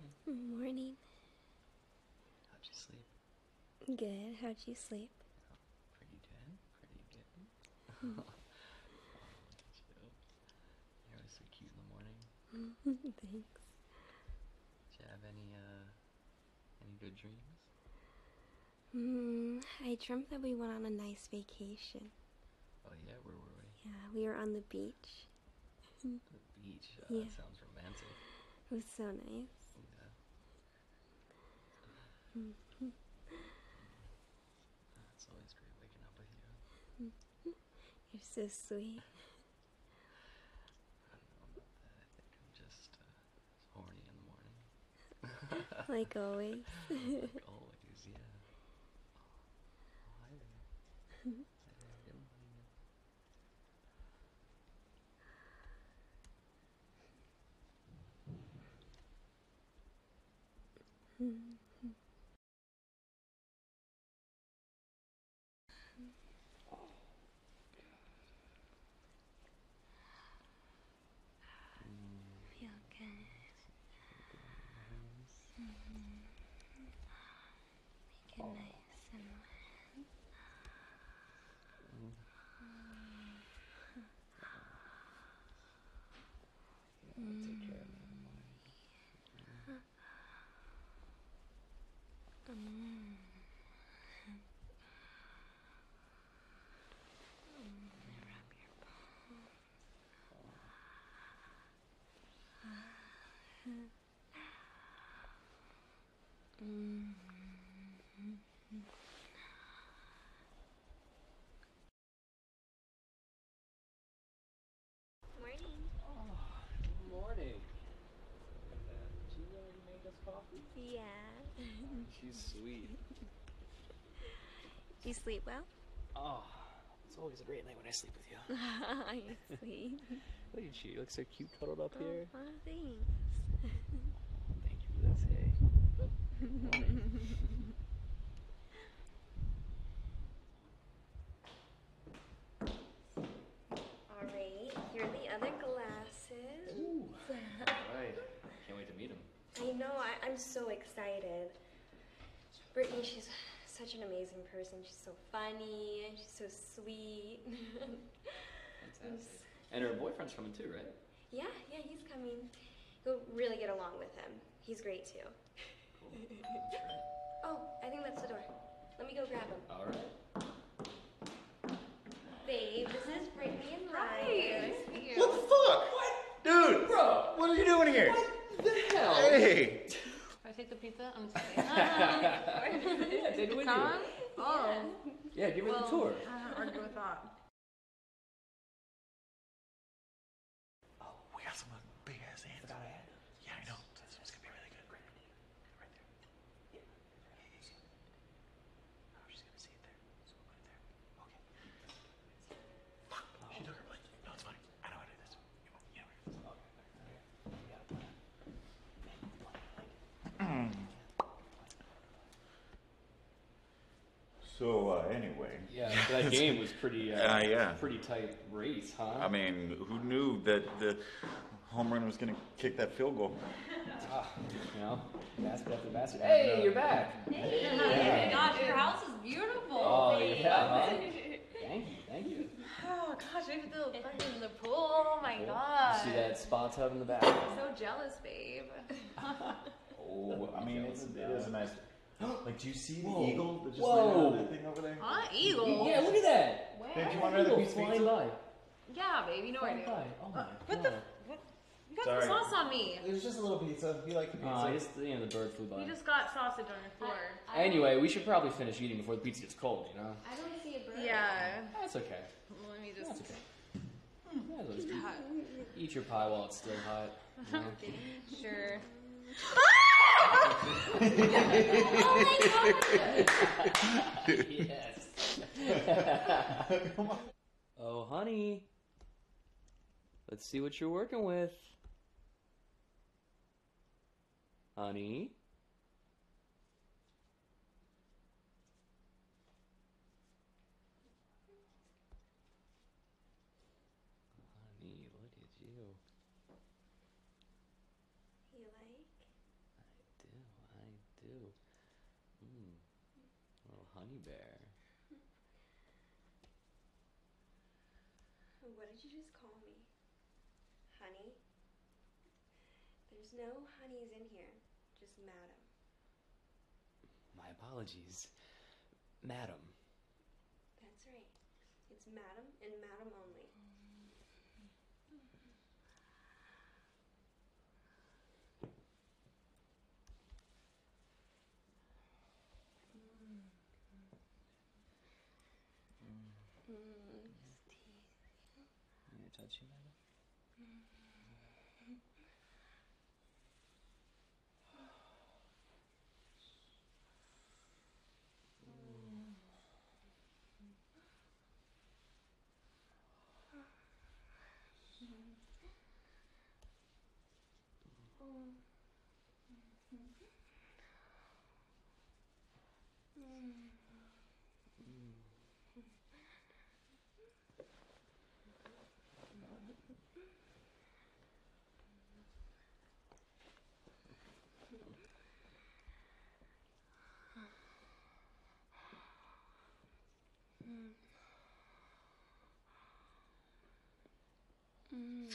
Morning. Morning. How'd you sleep? Good. How'd you sleep? Pretty good. Pretty good. You. You're always so cute in the morning. Thanks. Did you have any uh any good dreams? Hmm. I dreamt that we went on a nice vacation. Oh yeah, where were we? Yeah, we were on the beach. The beach. Uh, Yeah. That sounds romantic. It was so nice. It's always great waking up with you. You're so sweet. I don't know about that. I think I'm just uh, horny in the morning. Like always. like always, yeah. Oh, hi there. Hi there. Good morning. Feel good. Make it nice and wet. Take care of me in the morning. Mm. Morning. Good morning. She already made us coffee. Yeah. She's sweet. you sleep well? Oh, it's always a great night when I sleep with you. You're sweet. Look at you. You look so cute cuddled up oh, here. Oh, thanks. Thank you for this, hey. All right, here are the other glasses. Ooh. Alright. Can't wait to meet him. I know, I, I'm so excited. Brittany, she's such an amazing person. She's so funny, she's so sweet. Fantastic. And her boyfriend's coming too, right? yeah, yeah, he's coming. You'll really get along with him. He's great too. Cool. Oh, I think that's the door. Let me go grab him. Alright. Babe, this is Brittany and Ryan. Nice to meet What the fuck? What? Dude! Bro! What are you doing here? What the hell? Hey! I take the pizza. I'm sorry. yeah, take it with Come? you. Oh. Yeah, give her Well, the tour. I don't argue with that. Oh, we got some big ass ants. Yeah, I know. This one's gonna be really good. Right there. Right there. Yeah. Yeah, yeah, yeah. Oh, she's gonna see it there. So we'll put it there. Okay. Fuck. She took her plate. No, it's fine. I know how to do this. You know, you know. So uh, anyway, Yeah, that game was pretty, uh, Uh, yeah. pretty tight race, huh? I mean, who knew that the home run was going to kick that field goal? Ah, you know, basket after basket. Hey, you're back. Oh my gosh, your house is beautiful. Oh, yeah, huh? Thank you, thank you. Oh gosh, we have the fucking the pool. Oh my Cool. god. See that spa tub in the back? So jealous, babe. Oh, I mean, it's, it is a nice. Like, do you see the Whoa. eagle that just Whoa. landed on that thing over there? Huh? Eagle. Yeah, look at that. Where? Hey, do you want another piece of flying pizza? by. Yeah, babe. You know I Flying do. by. Oh uh, my What the? God. What? You got Sorry. the sauce on me. It was just a little pizza. You like the uh, pizza? Oh, I just, you know, the bird flew by. You just got sausage on your floor. Anyway, we should probably finish eating before the pizza gets cold, you know? I don't see a bird. Yeah. That's okay. Let me just. That's okay. Hmm. Yeah, let's eat, eat your pie while it's still hot. you know? Sure. Ah! Yes. oh, honey. Let's see what you're working with. Honey. Honey, look at you. You like? too. Mmm. Little honey bear. What did you just call me? Honey? There's no honeys in here, just madam. My apologies. Madam. That's right. It's madam and madam only. Mm, just tease. May I touch you,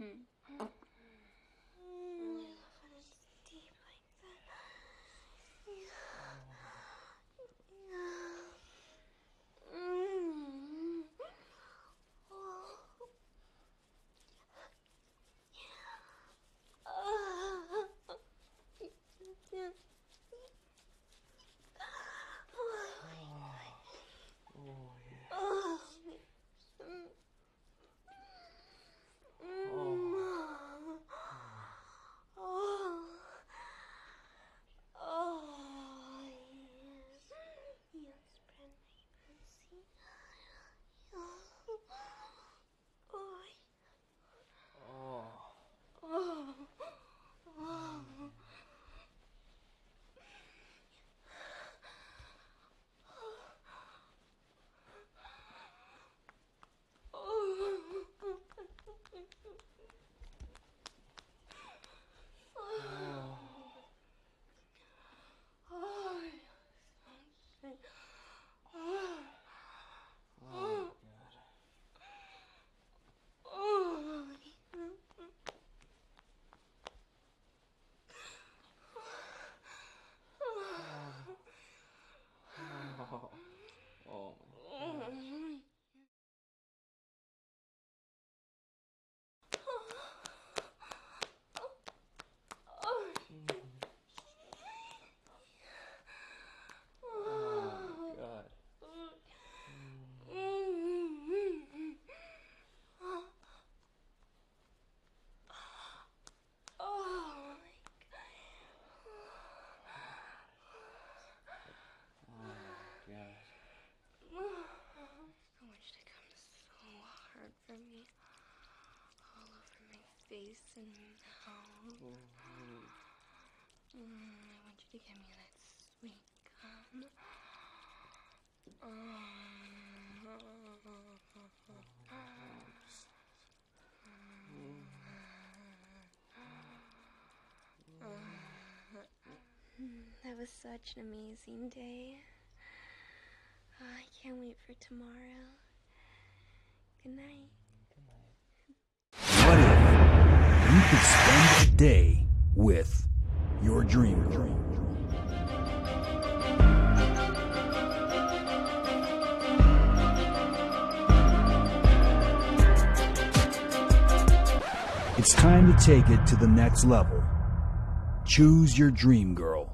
madam? I face and mouth. Mm, I want you to give me that sweet cum. That was such an amazing day. Oh, I can't wait for tomorrow. Good night. Spend a day with your dream girl? It's time to take it to the next level. Choose your dream girl